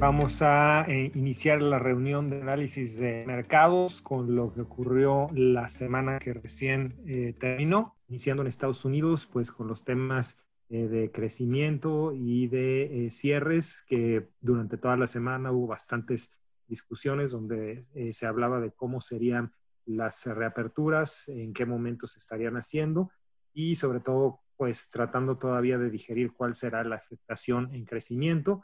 Vamos a eh, iniciar la reunión de análisis de mercados con lo que ocurrió la semana que recién eh, terminó, iniciando en Estados Unidos, pues con los temas eh, de crecimiento y de cierres, que durante toda la semana hubo bastantes discusiones donde se hablaba de cómo serían las reaperturas, en qué momentos se estarían haciendo y sobre todo, pues tratando todavía de digerir cuál será la afectación en crecimiento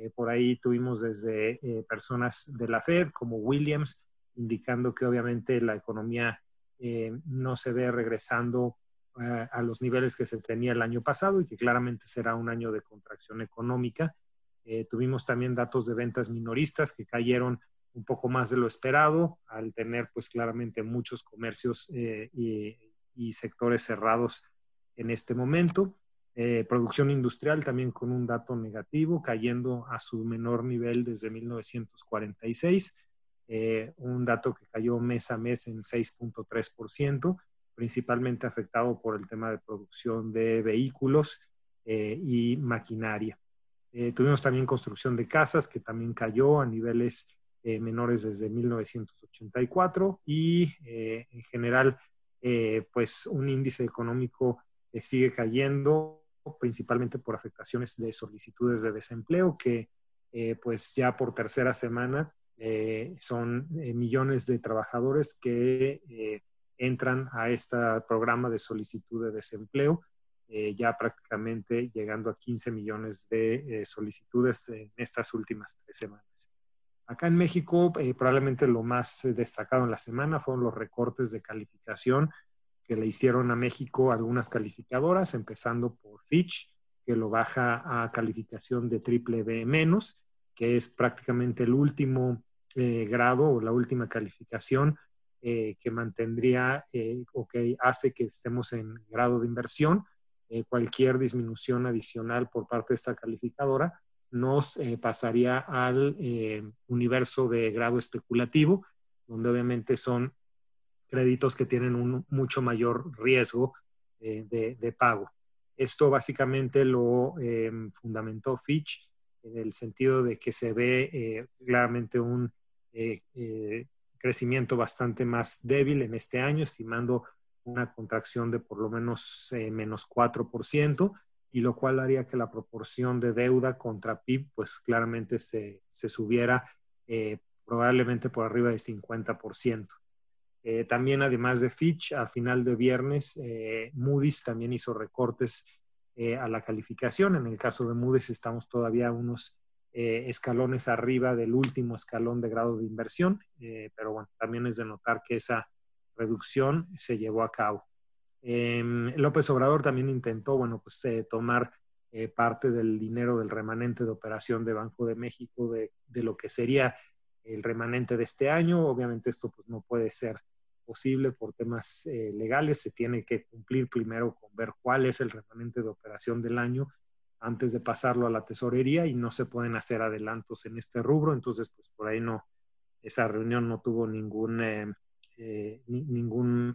eh, por ahí tuvimos desde eh, personas de la Fed como Williams, indicando que obviamente la economía eh, no se ve regresando a los niveles que se tenía el año pasado y que claramente será un año de contracción económica. tuvimos también datos de ventas minoristas que cayeron un poco más de lo esperado al tener pues claramente muchos comercios y sectores cerrados en este momento. Eh, producción industrial también con un dato negativo, cayendo a su menor nivel desde 1946, eh, un dato que cayó mes a mes en 6.3%, principalmente afectado por el tema de producción de vehículos eh, y maquinaria. tuvimos también construcción de casas que también cayó a niveles menores desde 1984 y en general, pues un índice económico que sigue cayendo principalmente por afectaciones de solicitudes de desempleo, que eh, pues ya por tercera semana eh, son eh, millones de trabajadores que entran a este programa de solicitud de desempleo, ya prácticamente llegando a 15 millones de solicitudes en estas últimas tres semanas. Acá en México, probablemente lo más destacado en la semana fueron los recortes de calificación que le hicieron a México algunas calificadoras, empezando por Fitch, que lo baja a calificación de triple B menos, que es prácticamente el último eh, grado o la última calificación eh, que mantendría eh, o que hace que estemos en grado de inversión. cualquier disminución adicional por parte de esta calificadora nos pasaría al universo de grado especulativo, donde obviamente son créditos que tienen un mucho mayor riesgo eh, de, pago. Esto básicamente lo eh, fundamentó Fitch en el sentido de que se ve eh, claramente un crecimiento bastante más débil en este año, estimando una contracción de por lo menos menos 4%, y lo cual haría que la proporción de deuda contra PIB, pues claramente se, se subiera probablemente por arriba de 50%. Eh, también, además de Fitch, a final de viernes, eh, Moody's también hizo recortes eh, a la calificación. En el caso de Moody's estamos todavía unos escalones arriba del último escalón de grado de inversión, pero bueno, también es de notar que esa reducción se llevó a cabo. Em, López Obrador también intentó, bueno, pues tomar parte del dinero del remanente de operación de Banco de México de, de lo que sería el remanente de este año. Obviamente esto pues no puede ser posible por temas eh, legales. Se tiene que cumplir primero con ver cuál es el remanente de operación del año antes de pasarlo a la tesorería y no se pueden hacer adelantos en este rubro. Entonces, pues por ahí no, esa reunión no tuvo ningún, eh, eh, ningún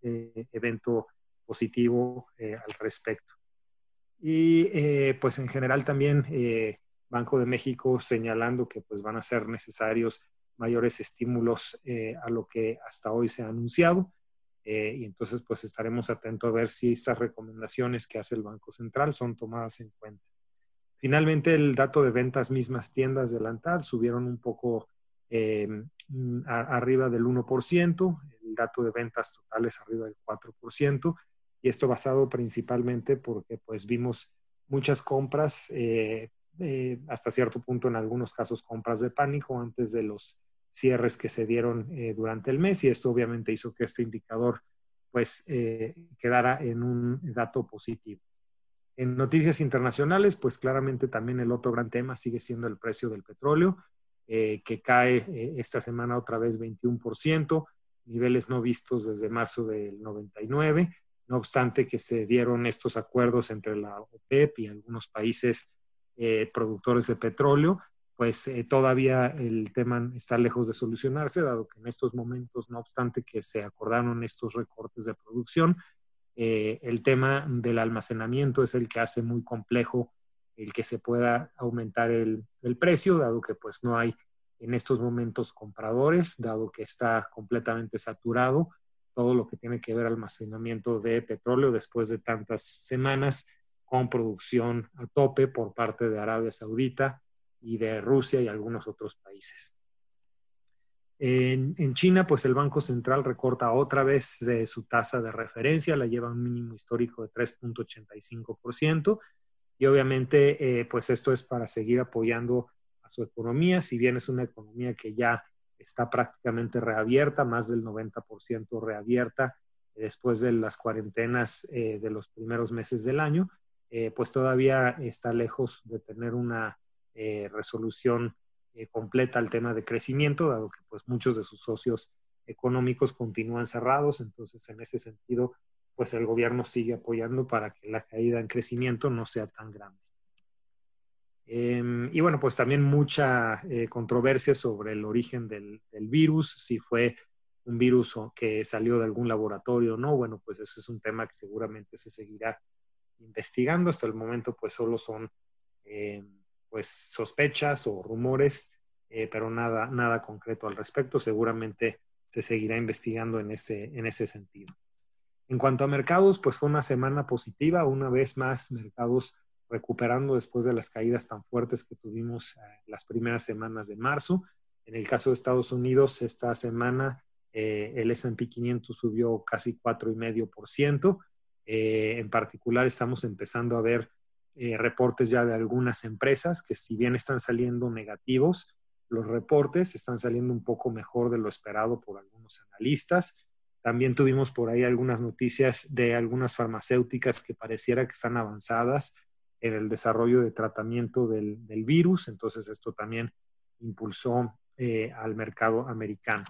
evento positivo al respecto. Y pues en general también Banco de México señalando que pues van a ser necesarios mayores estímulos eh, a lo que hasta hoy se ha anunciado. Eh, y entonces, pues estaremos atentos a ver si estas recomendaciones que hace el Banco Central son tomadas en cuenta. Finalmente, el dato de ventas mismas tiendas de la subieron un poco eh, arriba del 1%, el dato de ventas totales arriba del 4%, y esto basado principalmente porque pues vimos muchas compras, hasta cierto punto en algunos casos compras de pánico antes de los cierres que se dieron eh, durante el mes y esto obviamente hizo que este indicador pues eh, quedara en un dato positivo. En noticias internacionales, pues claramente también el otro gran tema sigue siendo el precio del petróleo, eh, que cae esta semana otra vez 21%, niveles no vistos desde marzo del 99, no obstante que se dieron estos acuerdos entre la OPEP y algunos países productores de petróleo, pues eh, todavía el tema está lejos de solucionarse, dado que en estos momentos, no obstante que se acordaron estos recortes de producción, eh, el tema del almacenamiento es el que hace muy complejo el que se pueda aumentar el, el precio, dado que pues no hay en estos momentos compradores, dado que está completamente saturado todo lo que tiene que ver almacenamiento de petróleo después de tantas semanas con producción a tope por parte de Arabia Saudita y de Rusia y algunos otros países. En, China, pues el Banco Central recorta otra vez de su tasa de referencia, la lleva a un mínimo histórico de 3.85% y obviamente, eh, pues esto es para seguir apoyando a su economía, si bien es una economía que ya está prácticamente reabierta, más del 90% reabierta después de las cuarentenas eh, de los primeros meses del año, eh, pues todavía está lejos de tener una eh, resolución completa al tema de crecimiento, dado que pues muchos de sus socios económicos continúan cerrados, entonces en ese sentido, pues el gobierno sigue apoyando para que la caída en crecimiento no sea tan grande. Em, y bueno, pues también mucha eh, controversia sobre el origen del, virus, si fue un virus que salió de algún laboratorio o no. Bueno, pues ese es un tema que seguramente se seguirá investigando. Hasta el momento, pues solo son em, pues sospechas o rumores, eh, pero nada, nada concreto al respecto. Seguramente se seguirá investigando en ese, en ese sentido. En cuanto a mercados, pues fue una semana positiva. Una vez más, mercados recuperando después de las caídas tan fuertes que tuvimos eh, las primeras semanas de marzo. En el caso de Estados Unidos, esta semana eh, el S&P 500 subió casi 4,5%. Eh, en particular, estamos empezando a ver reportes ya de algunas empresas que si bien están saliendo negativos, los reportes están saliendo un poco mejor de lo esperado por algunos analistas. También tuvimos por ahí algunas noticias de algunas farmacéuticas que pareciera que están avanzadas en el desarrollo de tratamiento del, virus, entonces esto también impulsó eh, al mercado americano.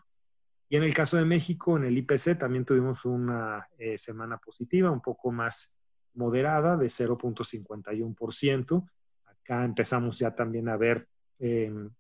Y en el caso de México, en el IPC también tuvimos una eh, semana positiva, un poco más moderada, de 0.51%. Acá empezamos ya también a ver em,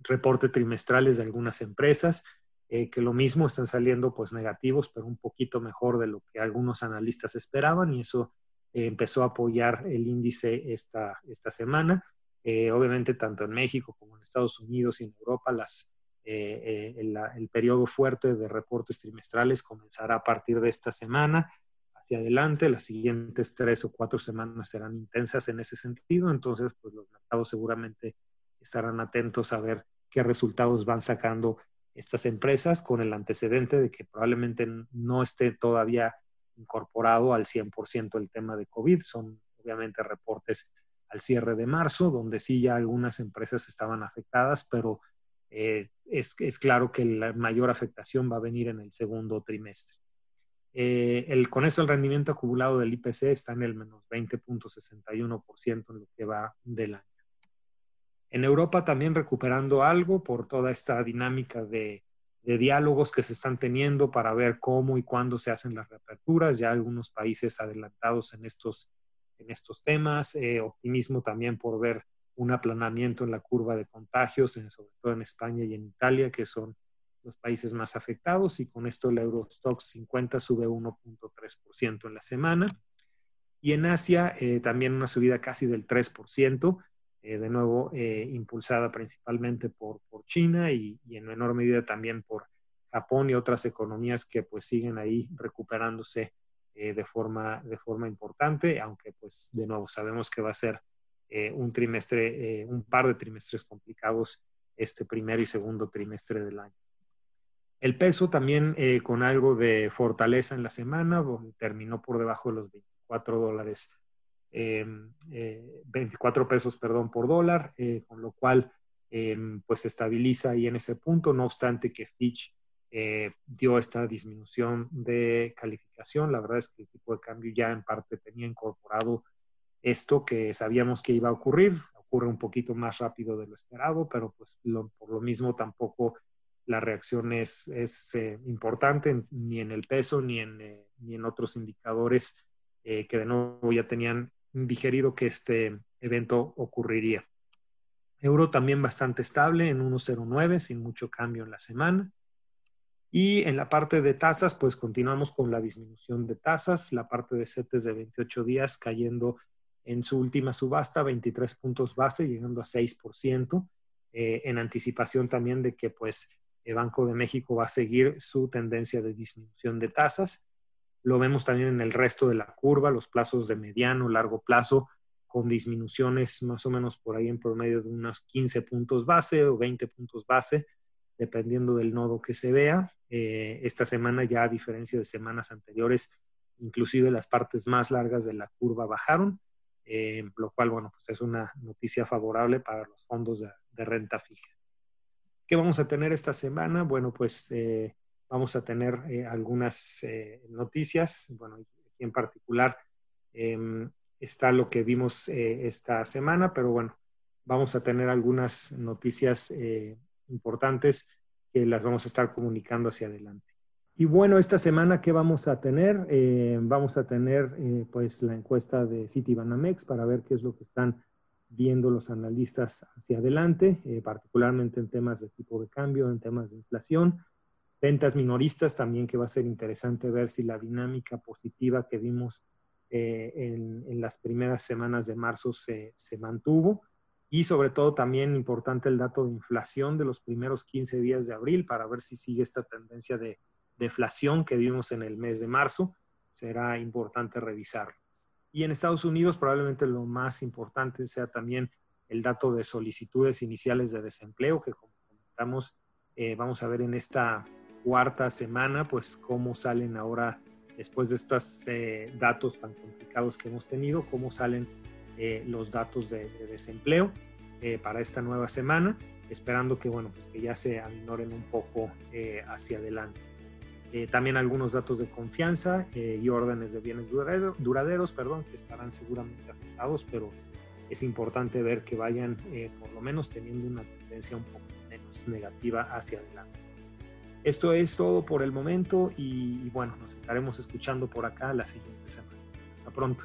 reportes trimestrales de algunas empresas, eh, que lo mismo están saliendo pues negativos, pero un poquito mejor de lo que algunos analistas esperaban y eso empezó a apoyar el índice esta, esta semana. Eh, obviamente, tanto en México como en Estados Unidos y en Europa, las, eh, eh, el, periodo fuerte de reportes trimestrales comenzará a partir de esta semana hacia adelante. Las siguientes tres o cuatro semanas serán intensas en ese sentido. Entonces, pues los mercados seguramente estarán atentos a ver qué resultados van sacando estas empresas con el antecedente de que probablemente no esté todavía incorporado al 100% el tema de COVID. Son obviamente reportes al cierre de marzo, donde sí ya algunas empresas estaban afectadas, pero eh, es, es, claro que la mayor afectación va a venir en el segundo trimestre. Eh, el, con eso el rendimiento acumulado del IPC está en el menos 20.61% en lo que va del año. En Europa también recuperando algo por toda esta dinámica de diálogos que se están teniendo para ver cómo y cuándo se hacen las reaperturas, ya algunos países adelantados en estos, en estos temas, eh, optimismo también por ver un aplanamiento en la curva de contagios, sobre todo en España y en Italia, que son los países más afectados, y con esto el Eurostox 50 sube 1.3% en la semana. Y en Asia eh, también una subida casi del 3%, eh, de nuevo eh, impulsada principalmente por, China y, en menor medida también por Japón y otras economías que pues siguen ahí recuperándose de, forma, de forma importante, aunque pues de nuevo sabemos que va a ser un trimestre, un par de trimestres complicados este primer y segundo trimestre del año. El peso también con algo de fortaleza en la semana, terminó por debajo de los 24 dólares 24 em, eh, pesos, perdón, por dólar, eh, con lo cual pues se estabiliza ahí en ese punto, no obstante que Fitch eh, dio esta disminución de calificación. La verdad es que el tipo de cambio ya en parte tenía incorporado esto que sabíamos que iba a ocurrir, ocurre un poquito más rápido de lo esperado, pero pues por lo mismo tampoco la reacción es, es importante ni en el peso ni en, ni en otros indicadores que de nuevo ya tenían digerido que este evento ocurriría. Euro también bastante estable en 1.09, sin mucho cambio en la semana. Y en la parte de tasas, pues continuamos con la disminución de tasas, la parte de CETES de 28 días cayendo en su última subasta 23 puntos base, llegando a 6%, eh, en anticipación también de que pues el Banco de México va a seguir su tendencia de disminución de tasas. Lo vemos también en el resto de la curva, los plazos de mediano, largo plazo, con disminuciones más o menos por ahí en promedio de unos 15 puntos base o 20 puntos base, dependiendo del nodo que se vea. Eh, esta semana ya a diferencia de semanas anteriores, inclusive las partes más largas de la curva bajaron, eh, lo cual, bueno, pues es una noticia favorable para los fondos de, renta fija. ¿Qué vamos a tener esta semana? Bueno, pues eh, vamos a tener algunas noticias, bueno, aquí en particular em, está lo que vimos esta semana, pero bueno, vamos a tener algunas noticias importantes que las vamos a estar comunicando hacia adelante. Y bueno, esta semana, ¿qué vamos a tener? Eh, vamos a tener eh, pues la encuesta de Citibanamex para ver qué es lo que están viendo los analistas hacia adelante, eh, particularmente en temas de tipo de cambio, en temas de inflación. Ventas minoristas también que va a ser interesante ver si la dinámica positiva que vimos en, en, las primeras semanas de marzo se, se mantuvo y sobre todo también importante el dato de inflación de los primeros 15 días de abril para ver si sigue esta tendencia de deflación que vimos en el mes de marzo. Será importante revisarlo. Y en Estados Unidos probablemente lo más importante sea también el dato de solicitudes iniciales de desempleo, que como comentamos, eh, vamos a ver en esta cuarta semana, pues cómo salen ahora, después de estos eh, datos tan complicados que hemos tenido, cómo salen eh, los datos de, desempleo para esta nueva semana, esperando que, bueno, pues que ya se aminoren un poco hacia adelante. También algunos datos de confianza y órdenes de bienes duraderos, perdón, que estarán seguramente afectados, pero es importante ver que vayan por lo menos teniendo una tendencia un poco menos negativa hacia adelante. Esto es todo por el momento y, y bueno, nos estaremos escuchando por acá la siguiente semana. Hasta pronto.